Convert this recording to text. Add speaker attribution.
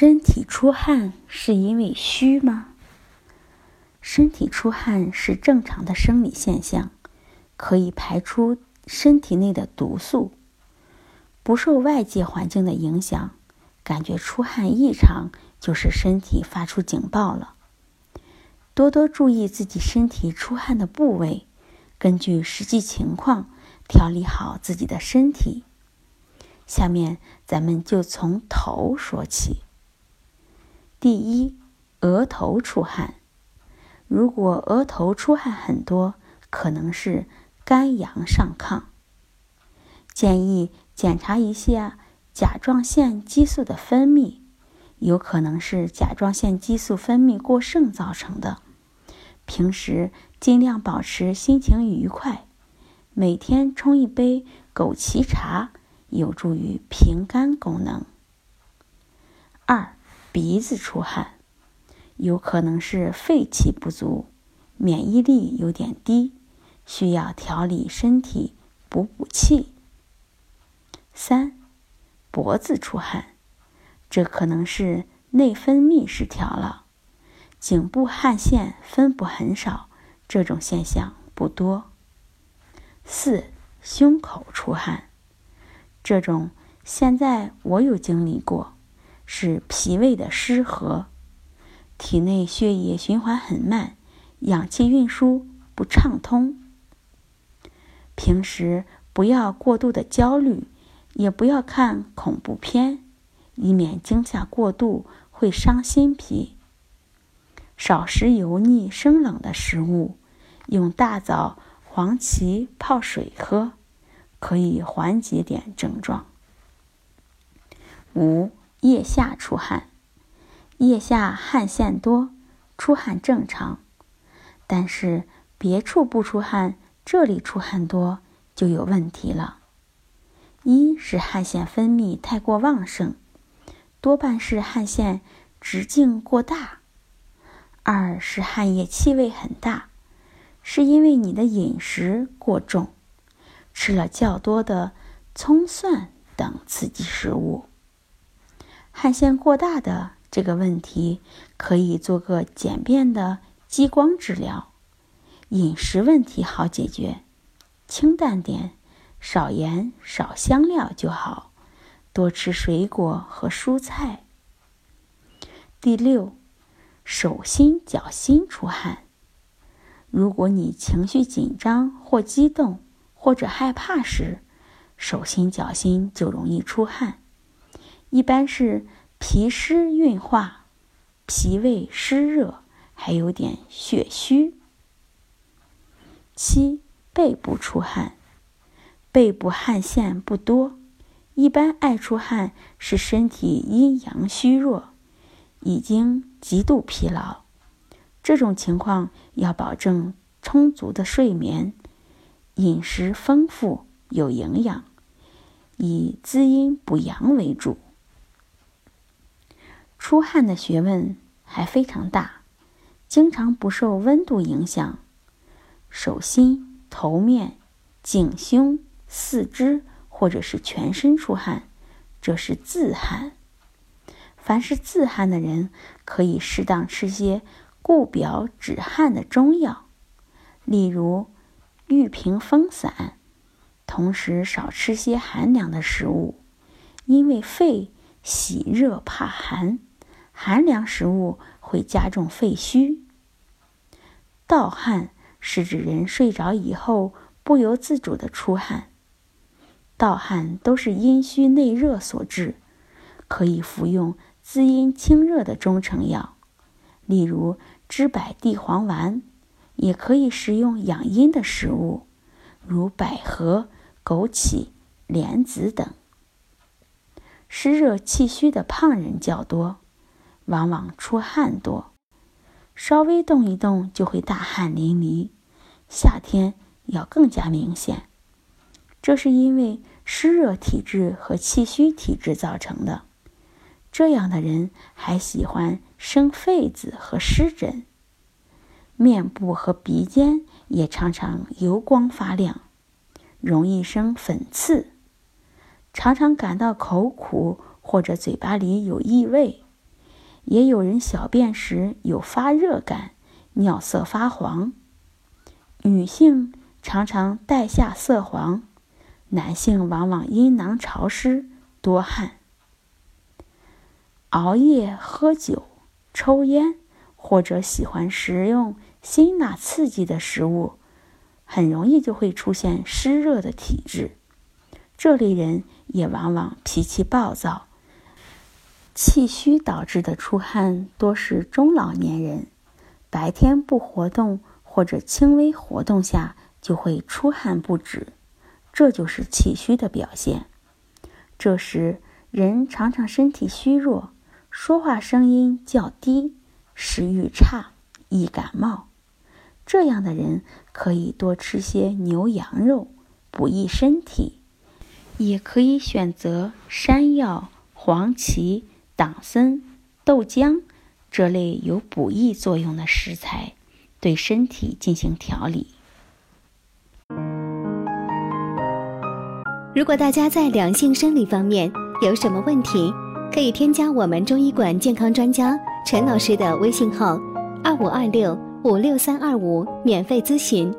Speaker 1: 身体出汗是因为虚吗？身体出汗是正常的生理现象，可以排出身体内的毒素。不受外界环境的影响，感觉出汗异常，就是身体发出警报了。多多注意自己身体出汗的部位，根据实际情况调理好自己的身体。下面咱们就从头说起。第一，额头出汗。如果额头出汗很多，可能是肝阳上亢。建议检查一下甲状腺激素的分泌，有可能是甲状腺激素分泌过剩造成的。平时尽量保持心情愉快，每天冲一杯枸杞茶，有助于平肝功能。二。鼻子出汗，有可能是肺气不足，免疫力有点低，需要调理身体补补气。三，脖子出汗，这可能是内分泌失调了，颈部汗腺分布很少，这种现象不多。四，胸口出汗，这种现在我有经历过。是脾胃的失和，体内血液循环很慢，氧气运输不畅通。平时不要过度的焦虑，也不要看恐怖片，以免惊吓过度会伤心脾。少食油腻生冷的食物，用大枣、黄芪泡水喝，可以缓解点症状。五。腋下出汗，腋下汗腺多，出汗正常。但是别处不出汗，这里出汗多就有问题了。一是汗腺分泌太过旺盛，多半是汗腺直径过大；二是汗液气味很大，是因为你的饮食过重，吃了较多的葱蒜等刺激食物。汗腺过大的这个问题，可以做个简便的激光治疗。饮食问题好解决，清淡点，少盐少香料就好，多吃水果和蔬菜。第六，手心脚心出汗。如果你情绪紧张或激动或者害怕时，手心脚心就容易出汗。一般是脾湿运化，脾胃湿热，还有点血虚。七背部出汗，背部汗腺不多，一般爱出汗是身体阴阳虚弱，已经极度疲劳。这种情况要保证充足的睡眠，饮食丰富有营养，以滋阴补阳为主。出汗的学问还非常大，经常不受温度影响。手心、头面、颈胸、四肢或者是全身出汗，这是自汗。凡是自汗的人，可以适当吃些固表止汗的中药，例如玉屏风散。同时少吃些寒凉的食物，因为肺喜热怕寒。寒凉食物会加重肺虚。盗汗是指人睡着以后不由自主的出汗，盗汗都是阴虚内热所致，可以服用滋阴清热的中成药，例如知柏地黄丸，也可以食用养阴的食物，如百合、枸杞、莲子等。湿热气虚的胖人较多。往往出汗多，稍微动一动就会大汗淋漓。夏天要更加明显，这是因为湿热体质和气虚体质造成的。这样的人还喜欢生痱子和湿疹，面部和鼻尖也常常油光发亮，容易生粉刺，常常感到口苦或者嘴巴里有异味，也有人小便时有发热感，尿色发黄。女性常常带下色黄，男性往往阴囊潮湿多汗。熬夜、喝酒、抽烟，或者喜欢食用辛辣刺激的食物，很容易就会出现湿热的体质。这类人也往往脾气暴躁。气虚导致的出汗多是中老年人，白天不活动或者轻微活动下就会出汗不止，这就是气虚的表现。这时人常常身体虚弱。说话声音较低，食欲差，易感冒。这样的人可以多吃些牛羊肉，补益身体；也可以选择山药、黄芪、党参、豆浆这类有补益作用的食材，对身体进行调理。
Speaker 2: 如果大家在两性生理方面有什么问题，可以添加我们中医馆健康专家陈老师的微信号：二五二六五六三二五，免费咨询。